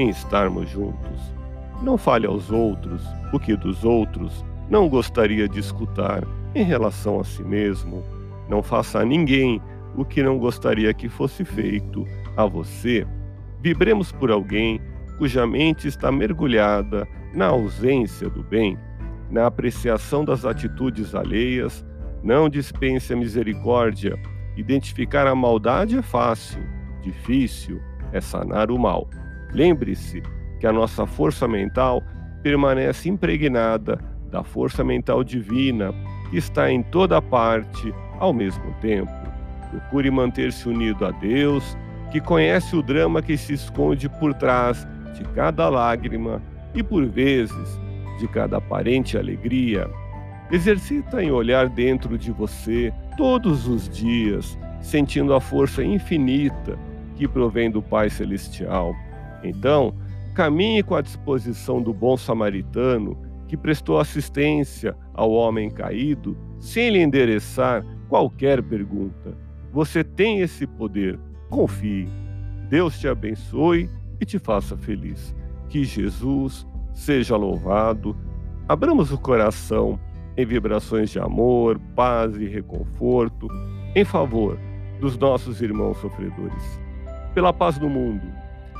em estarmos juntos. Não fale aos outros o que dos outros não gostaria de escutar em relação a si mesmo. Não faça a ninguém o que não gostaria que fosse feito a você. Vibremos por alguém cuja mente está mergulhada na ausência do bem, na apreciação das atitudes alheias. Não dispense a misericórdia. Identificar a maldade é fácil, difícil é sanar o mal. Lembre-se que a nossa força mental permanece impregnada da força mental divina que está em toda parte ao mesmo tempo. Procure manter-se unido a Deus, que conhece o drama que se esconde por trás de cada lágrima e, por vezes, de cada aparente alegria. Exercita em olhar dentro de você todos os dias, sentindo a força infinita que provém do Pai Celestial. Então, caminhe com a disposição do bom samaritano que prestou assistência ao homem caído sem lhe endereçar qualquer pergunta. Você tem esse poder. Confie. Deus te abençoe e te faça feliz. Que Jesus seja louvado. Abramos o coração em vibrações de amor, paz e reconforto em favor dos nossos irmãos sofredores. Pela paz do mundo